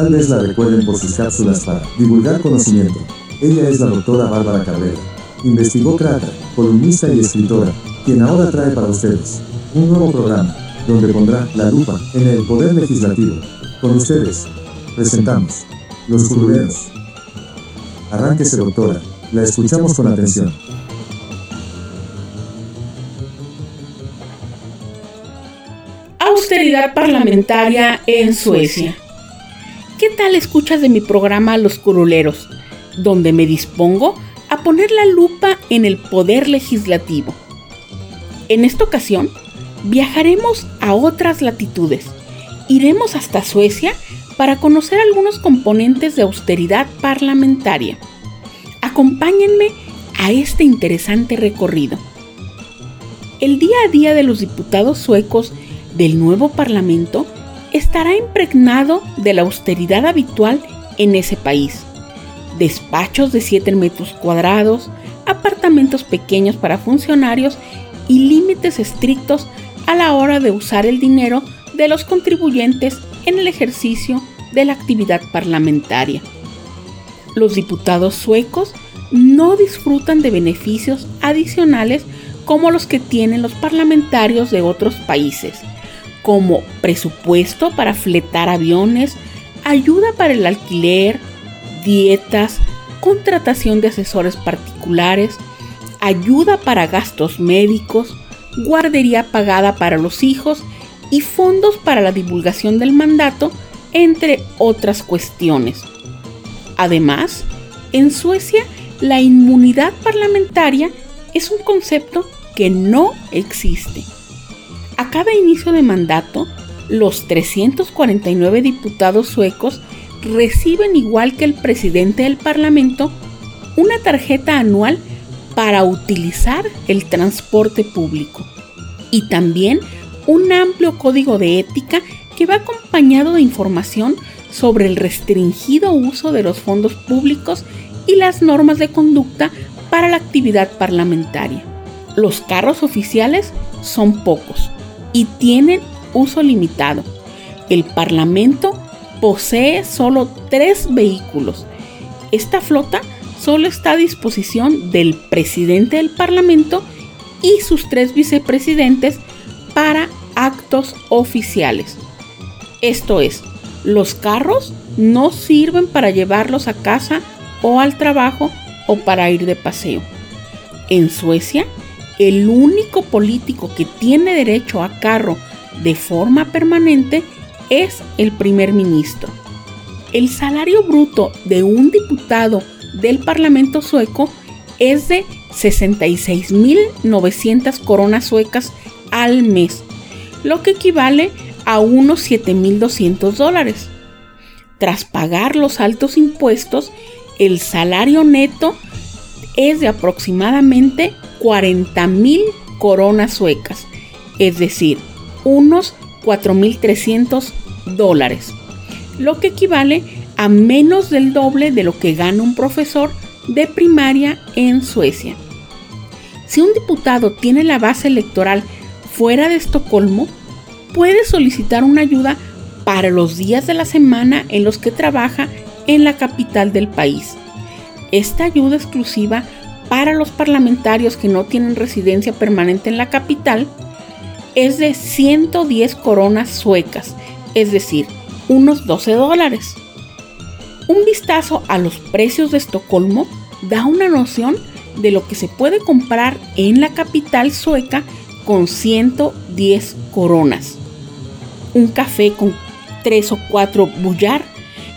Tal vez la recuerden por sus cápsulas para divulgar conocimiento. Ella es la doctora Bárbara Cabrera. Investigó Crata, columnista y escritora, quien ahora trae para ustedes un nuevo programa donde pondrá la lupa en el poder legislativo. Con ustedes, presentamos Los Curuleros. Arránquese, doctora. La escuchamos con atención. Austeridad parlamentaria en Suecia. ¿Qué tal escuchas de mi programa Los Curuleros, donde me dispongo a poner la lupa en el poder legislativo? En esta ocasión, viajaremos a otras latitudes. Iremos hasta Suecia para conocer algunos componentes de austeridad parlamentaria. Acompáñenme a este interesante recorrido. El día a día de los diputados suecos del nuevo Parlamento estará impregnado de la austeridad habitual en ese país. Despachos de 7 metros cuadrados, apartamentos pequeños para funcionarios y límites estrictos a la hora de usar el dinero de los contribuyentes en el ejercicio de la actividad parlamentaria. Los diputados suecos no disfrutan de beneficios adicionales como los que tienen los parlamentarios de otros países, como presupuesto para fletar aviones, ayuda para el alquiler, dietas, contratación de asesores particulares, ayuda para gastos médicos, guardería pagada para los hijos y fondos para la divulgación del mandato, entre otras cuestiones. Además, en Suecia la inmunidad parlamentaria es un concepto que no existe. A cada inicio de mandato, los 349 diputados suecos reciben, igual que el presidente del Parlamento, una tarjeta anual para utilizar el transporte público y también un amplio código de ética que va acompañado de información sobre el restringido uso de los fondos públicos y las normas de conducta para la actividad parlamentaria. Los carros oficiales son pocos y tienen uso limitado. El Parlamento posee solo tres vehículos. Esta flota solo está a disposición del presidente del Parlamento y sus tres vicepresidentes para actos oficiales. Esto es, los carros no sirven para llevarlos a casa o al trabajo o para ir de paseo. En Suecia, el único político que tiene derecho a carro de forma permanente es el primer ministro. El salario bruto de un diputado del Parlamento sueco es de 66.900 coronas suecas al mes, lo que equivale a unos 7.200 dólares. Tras pagar los altos impuestos, el salario neto es de aproximadamente 40.000 coronas suecas, es decir, unos 4.300 dólares, lo que equivale a menos del doble de lo que gana un profesor de primaria en Suecia. Si un diputado tiene la base electoral fuera de Estocolmo, puede solicitar una ayuda para los días de la semana en los que trabaja en la capital del país. Esta ayuda exclusiva para los parlamentarios que no tienen residencia permanente en la capital es de 110 coronas suecas, es decir, unos 12 dólares. Un vistazo a los precios de Estocolmo da una noción de lo que se puede comprar en la capital sueca con 110 coronas. Un café con 3 o 4 bullar,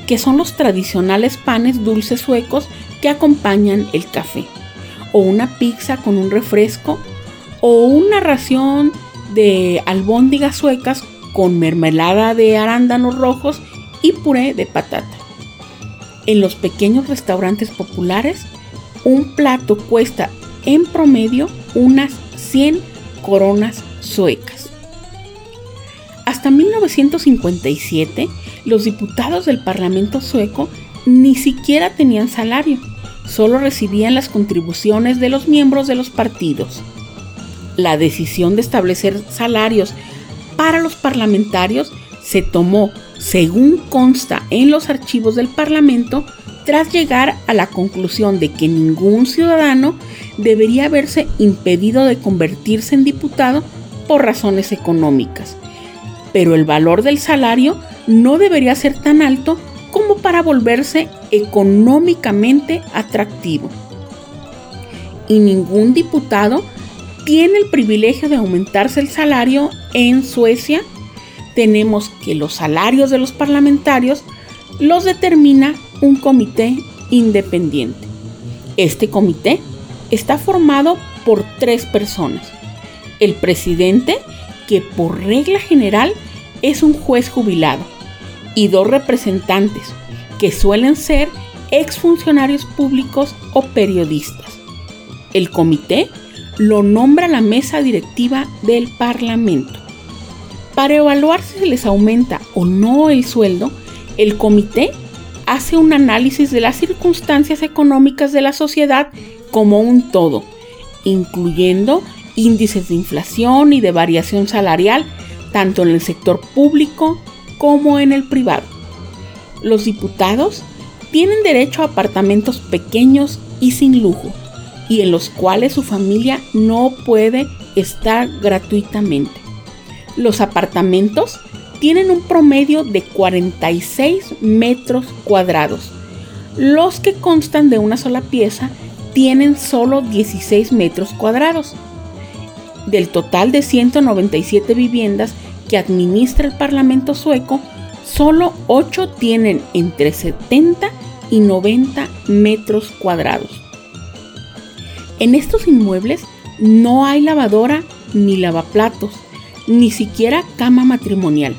que son los tradicionales panes dulces suecos que acompañan el café. O una pizza con un refresco. O una ración de albóndigas suecas con mermelada de arándanos rojos y puré de patata. En los pequeños restaurantes populares, un plato cuesta en promedio unas 100 coronas suecas. Hasta 1957, los diputados del Parlamento sueco ni siquiera tenían salario, solo recibían las contribuciones de los miembros de los partidos. La decisión de establecer salarios para los parlamentarios se tomó según consta en los archivos del Parlamento, tras llegar a la conclusión de que ningún ciudadano debería verse impedido de convertirse en diputado por razones económicas. Pero el valor del salario no debería ser tan alto como para volverse económicamente atractivo. Y ningún diputado tiene el privilegio de aumentarse el salario en Suecia. Tenemos que los salarios de los parlamentarios los determina un comité independiente. Este comité está formado por tres personas. El presidente, que por regla general es un juez jubilado, y dos representantes, que suelen ser exfuncionarios públicos o periodistas. El comité lo nombra la mesa directiva del Parlamento. Para evaluar si se les aumenta o no el sueldo, el comité hace un análisis de las circunstancias económicas de la sociedad como un todo, incluyendo índices de inflación y de variación salarial tanto en el sector público como en el privado. Los diputados tienen derecho a apartamentos pequeños y sin lujo, y en los cuales su familia no puede estar gratuitamente. Los apartamentos tienen un promedio de 46 metros cuadrados. Los que constan de una sola pieza tienen solo 16 metros cuadrados. Del total de 197 viviendas que administra el Parlamento sueco, solo 8 tienen entre 70 y 90 metros cuadrados. En estos inmuebles no hay lavadora ni lavaplatos, ni siquiera cama matrimonial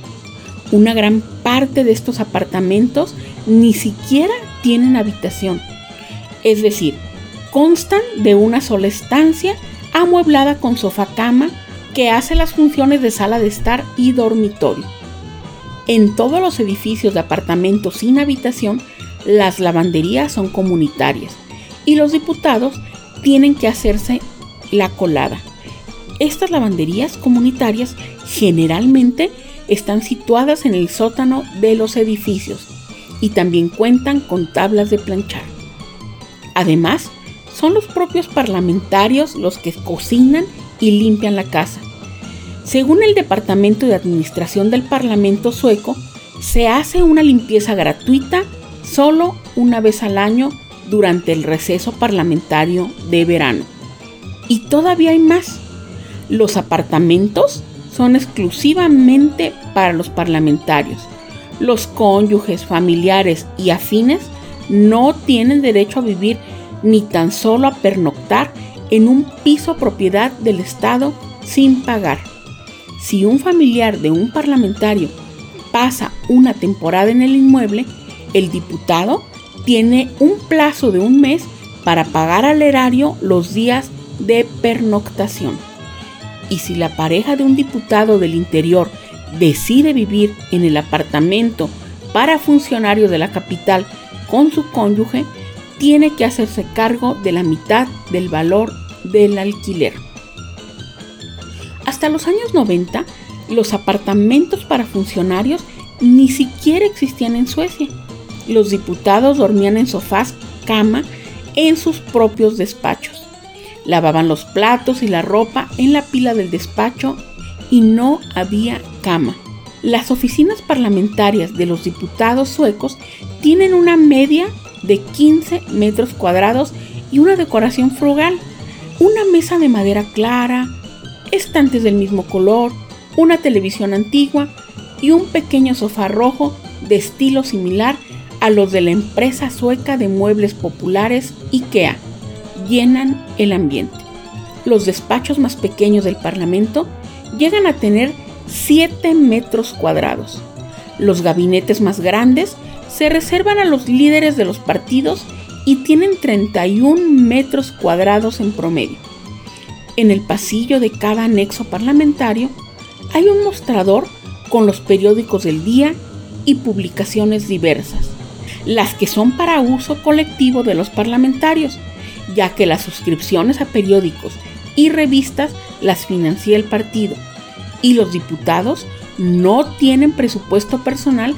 una gran parte de estos apartamentos ni siquiera tienen habitación. Es decir, constan de una sola estancia amueblada con sofá cama que hace las funciones de sala de estar y dormitorio. En todos los edificios de apartamentos sin habitación, las lavanderías son comunitarias y los diputados tienen que hacerse la colada. Estas lavanderías comunitarias generalmente están situadas en el sótano de los edificios y también cuentan con tablas de planchar. Además, son los propios parlamentarios los que cocinan y limpian la casa. Según el Departamento de Administración del Parlamento sueco, se hace una limpieza gratuita solo una vez al año durante el receso parlamentario de verano. Y todavía hay más. Los apartamentos son exclusivamente para los parlamentarios. Los cónyuges, familiares y afines no tienen derecho a vivir ni tan solo a pernoctar en un piso propiedad del Estado sin pagar. Si un familiar de un parlamentario pasa una temporada en el inmueble, el diputado tiene un plazo de un mes para pagar al erario los días de pernoctación. Y si la pareja de un diputado del interior decide vivir en el apartamento para funcionarios de la capital con su cónyuge, tiene que hacerse cargo de la mitad del valor del alquiler. Hasta los años 90, los apartamentos para funcionarios ni siquiera existían en Suecia. Los diputados dormían en sofás, cama, en sus propios despachos. Lavaban los platos y la ropa en la pila del despacho y no había cama. Las oficinas parlamentarias de los diputados suecos tienen una media de 15 metros cuadrados y una decoración frugal. Una mesa de madera clara, estantes del mismo color, una televisión antigua y un pequeño sofá rojo de estilo similar a los de la empresa sueca de muebles populares IKEA llenan el ambiente. Los despachos más pequeños del Parlamento llegan a tener 7 metros cuadrados. Los gabinetes más grandes se reservan a los líderes de los partidos y tienen 31 metros cuadrados en promedio. En el pasillo de cada anexo parlamentario hay un mostrador con los periódicos del día y publicaciones diversas, las que son para uso colectivo de los parlamentarios ya que las suscripciones a periódicos y revistas las financia el partido y los diputados no tienen presupuesto personal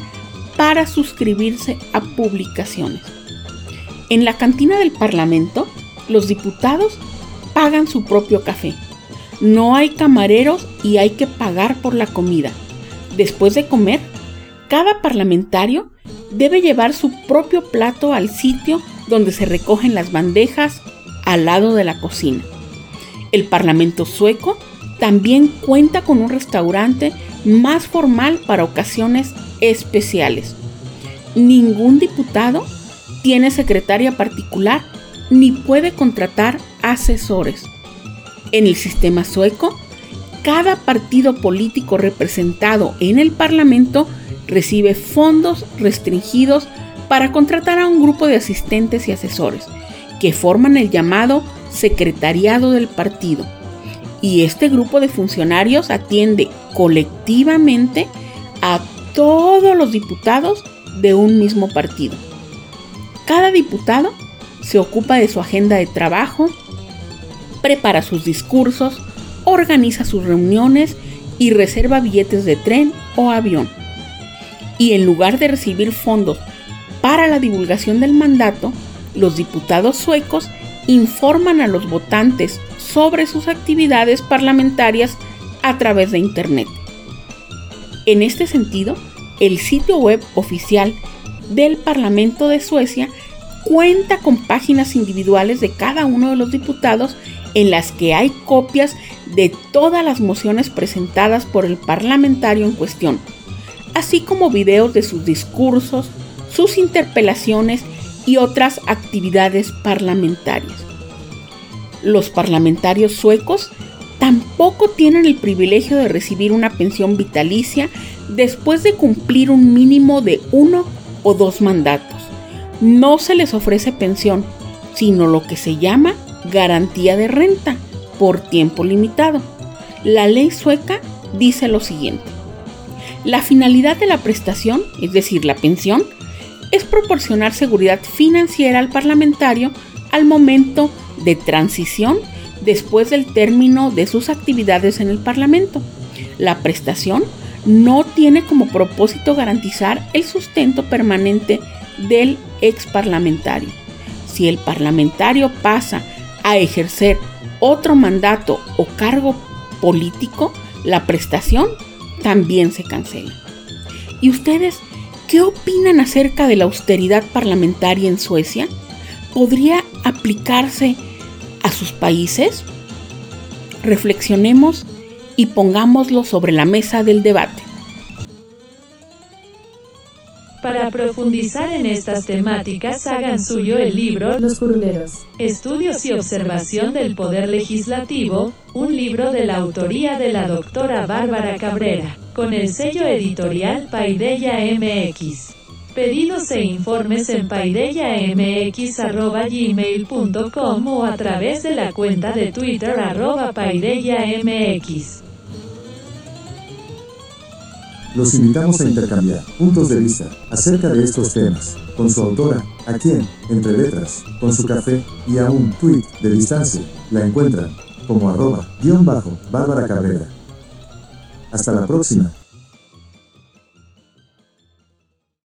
para suscribirse a publicaciones. En la cantina del Parlamento, los diputados pagan su propio café. No hay camareros y hay que pagar por la comida. Después de comer, cada parlamentario debe llevar su propio plato al sitio donde se recogen las bandejas al lado de la cocina. El Parlamento sueco también cuenta con un restaurante más formal para ocasiones especiales. Ningún diputado tiene secretaria particular ni puede contratar asesores. En el sistema sueco, cada partido político representado en el Parlamento recibe fondos restringidos para contratar a un grupo de asistentes y asesores que forman el llamado secretariado del partido. Y este grupo de funcionarios atiende colectivamente a todos los diputados de un mismo partido. Cada diputado se ocupa de su agenda de trabajo, prepara sus discursos, organiza sus reuniones y reserva billetes de tren o avión. Y en lugar de recibir fondos para la divulgación del mandato, los diputados suecos informan a los votantes sobre sus actividades parlamentarias a través de Internet. En este sentido, el sitio web oficial del Parlamento de Suecia cuenta con páginas individuales de cada uno de los diputados en las que hay copias de todas las mociones presentadas por el parlamentario en cuestión, así como videos de sus discursos, sus interpelaciones y otras actividades parlamentarias. Los parlamentarios suecos tampoco tienen el privilegio de recibir una pensión vitalicia después de cumplir un mínimo de uno o dos mandatos no se les ofrece pensión, sino lo que se llama garantía de renta por tiempo limitado. La ley sueca dice lo siguiente. La finalidad de la prestación, es decir, la pensión, es proporcionar seguridad financiera al parlamentario al momento de transición después del término de sus actividades en el Parlamento. La prestación no tiene como propósito garantizar el sustento permanente del ex parlamentario. Si el parlamentario pasa a ejercer otro mandato o cargo político, la prestación también se cancela. ¿Y ustedes qué opinan acerca de la austeridad parlamentaria en Suecia? ¿Podría aplicarse a sus países? Reflexionemos y pongámoslo sobre la mesa del debate. Para profundizar en estas temáticas, hagan suyo el libro Los Curuleros. Estudios y observación del Poder Legislativo, un libro de la autoría de la doctora Bárbara Cabrera, con el sello editorial Paideya MX. Pedidos e informes en paideyamx.gmail.com o a través de la cuenta de Twitter arroba paideyamx. Los invitamos a intercambiar puntos de vista acerca de estos temas con su autora, a quien, entre letras, con su café y a un tweet de distancia, la encuentran como arroba guion bajo Bárbara Cabrera. Hasta la próxima.